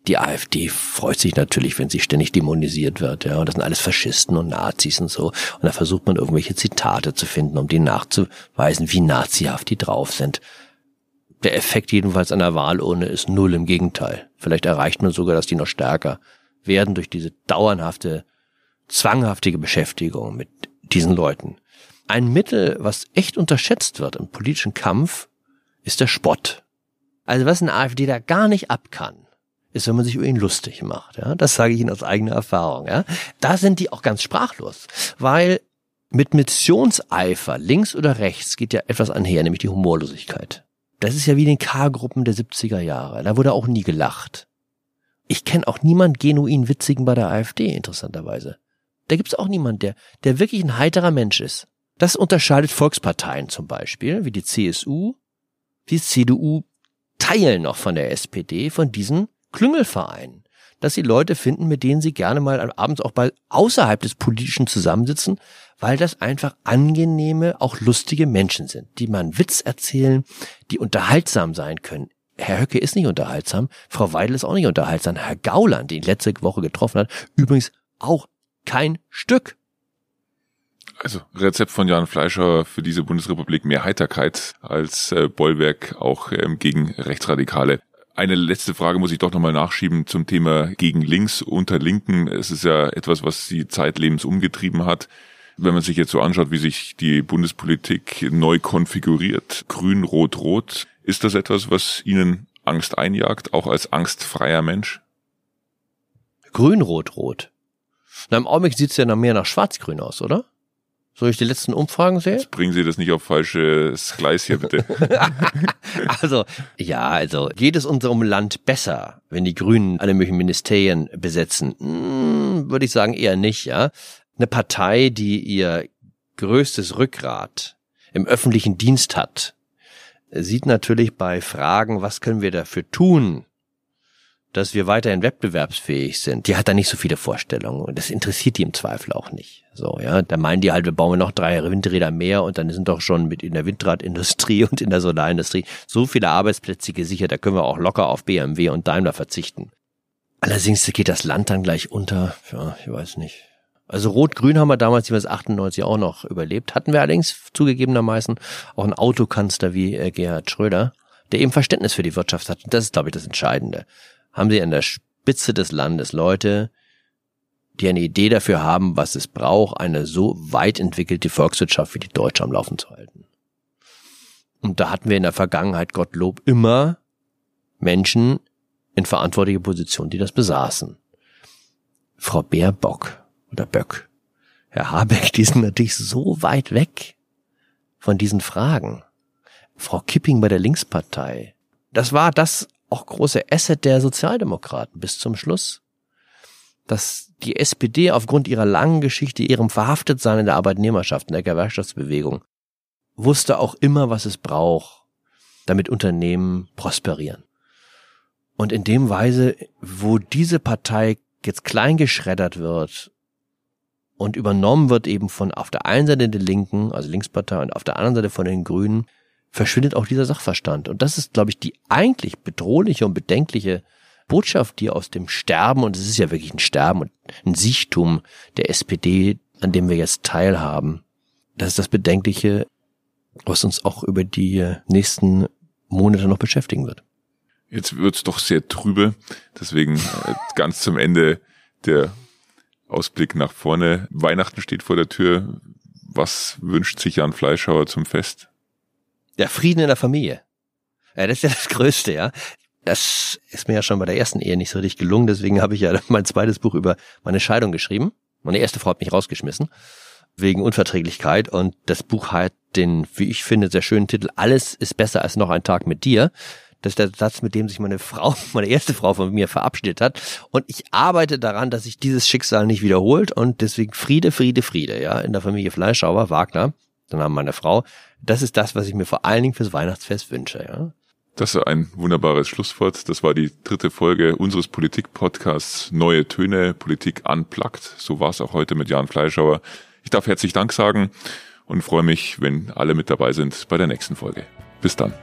die AfD freut sich natürlich, wenn sie ständig dämonisiert wird. Ja, und das sind alles Faschisten und Nazis und so. Und da versucht man irgendwelche Zitate zu finden, um denen nachzuweisen, wie nazihaft die drauf sind. Der Effekt jedenfalls einer Wahlurne ist null, im Gegenteil. Vielleicht erreicht man sogar, dass die noch stärker werden durch diese dauerhafte, zwanghaftige Beschäftigung mit diesen Leuten. Ein Mittel, was echt unterschätzt wird im politischen Kampf, ist der Spott. Also was ein AfD da gar nicht ab kann, ist, wenn man sich über ihn lustig macht. Ja? Das sage ich Ihnen aus eigener Erfahrung. Ja? Da sind die auch ganz sprachlos, weil mit Missionseifer links oder rechts geht ja etwas einher, nämlich die Humorlosigkeit. Das ist ja wie in den K-Gruppen der 70er Jahre. Da wurde auch nie gelacht. Ich kenne auch niemand genuin Witzigen bei der AfD, interessanterweise. Da gibt's auch niemand, der, der wirklich ein heiterer Mensch ist. Das unterscheidet Volksparteien zum Beispiel, wie die CSU, die CDU teilen noch von der SPD, von diesen Klüngelvereinen. Dass sie Leute finden, mit denen sie gerne mal abends auch bei außerhalb des Politischen zusammensitzen, weil das einfach angenehme, auch lustige Menschen sind, die man Witz erzählen, die unterhaltsam sein können. Herr Höcke ist nicht unterhaltsam, Frau Weidel ist auch nicht unterhaltsam, Herr Gauland, den letzte Woche getroffen hat, übrigens auch kein Stück. Also Rezept von Jan Fleischer für diese Bundesrepublik mehr Heiterkeit als äh, Bollwerk auch ähm, gegen Rechtsradikale. Eine letzte Frage muss ich doch nochmal nachschieben zum Thema gegen links unter Linken. Es ist ja etwas, was sie zeitlebens umgetrieben hat. Wenn man sich jetzt so anschaut, wie sich die Bundespolitik neu konfiguriert, grün, rot, rot, ist das etwas, was Ihnen Angst einjagt, auch als angstfreier Mensch? Grün, rot, rot. Na, im Augenblick sieht's ja noch mehr nach schwarz-grün aus, oder? So ich die letzten Umfragen sehe? Jetzt bringen Sie das nicht auf falsches Gleis hier, bitte. also, ja, also geht es unserem Land besser, wenn die Grünen alle möglichen Ministerien besetzen? Hm, Würde ich sagen eher nicht, ja. Eine Partei, die ihr größtes Rückgrat im öffentlichen Dienst hat, sieht natürlich bei Fragen, was können wir dafür tun, dass wir weiterhin wettbewerbsfähig sind, die hat da nicht so viele Vorstellungen und das interessiert die im Zweifel auch nicht. So, ja, da meinen die halt, wir bauen noch drei Windräder mehr und dann sind doch schon mit in der Windradindustrie und in der Solarindustrie so viele Arbeitsplätze gesichert, da können wir auch locker auf BMW und Daimler verzichten. Allerdings geht das Land dann gleich unter, ja, ich weiß nicht. Also Rot-Grün haben wir damals, 1998 auch noch überlebt. Hatten wir allerdings zugegebenermaßen auch einen Autokanzler wie äh, Gerhard Schröder, der eben Verständnis für die Wirtschaft hat. Das ist, glaube ich, das Entscheidende haben sie an der Spitze des Landes Leute, die eine Idee dafür haben, was es braucht, eine so weit entwickelte Volkswirtschaft wie die deutsche am Laufen zu halten. Und da hatten wir in der Vergangenheit, Gottlob, immer Menschen in verantwortliche Positionen, die das besaßen. Frau Baerbock oder Böck, Herr Habeck, die sind natürlich so weit weg von diesen Fragen. Frau Kipping bei der Linkspartei. Das war das auch große Asset der Sozialdemokraten bis zum Schluss. Dass die SPD aufgrund ihrer langen Geschichte, ihrem Verhaftetsein in der Arbeitnehmerschaft, in der Gewerkschaftsbewegung, wusste auch immer, was es braucht, damit Unternehmen prosperieren. Und in dem Weise, wo diese Partei jetzt klein geschreddert wird und übernommen wird eben von auf der einen Seite der Linken, also Linkspartei, und auf der anderen Seite von den Grünen, verschwindet auch dieser Sachverstand. Und das ist, glaube ich, die eigentlich bedrohliche und bedenkliche Botschaft, die aus dem Sterben, und es ist ja wirklich ein Sterben und ein Siechtum der SPD, an dem wir jetzt teilhaben, das ist das Bedenkliche, was uns auch über die nächsten Monate noch beschäftigen wird. Jetzt wird's doch sehr trübe, deswegen äh, ganz zum Ende der Ausblick nach vorne. Weihnachten steht vor der Tür. Was wünscht sich Jan Fleischhauer zum Fest? Der Frieden in der Familie. Ja, das ist ja das Größte, ja. Das ist mir ja schon bei der ersten Ehe nicht so richtig gelungen, deswegen habe ich ja mein zweites Buch über meine Scheidung geschrieben. Meine erste Frau hat mich rausgeschmissen wegen Unverträglichkeit und das Buch hat den, wie ich finde, sehr schönen Titel Alles ist besser als noch ein Tag mit dir. Das ist der Satz, mit dem sich meine Frau, meine erste Frau von mir verabschiedet hat. Und ich arbeite daran, dass sich dieses Schicksal nicht wiederholt und deswegen Friede, Friede, Friede, ja, in der Familie Fleischhauer, Wagner, dann haben meine Frau, das ist das, was ich mir vor allen Dingen fürs Weihnachtsfest wünsche. Ja? Das ist ein wunderbares Schlusswort. Das war die dritte Folge unseres Politik-Podcasts Neue Töne, Politik unplugged. So war es auch heute mit Jan Fleischauer. Ich darf herzlich Dank sagen und freue mich, wenn alle mit dabei sind bei der nächsten Folge. Bis dann.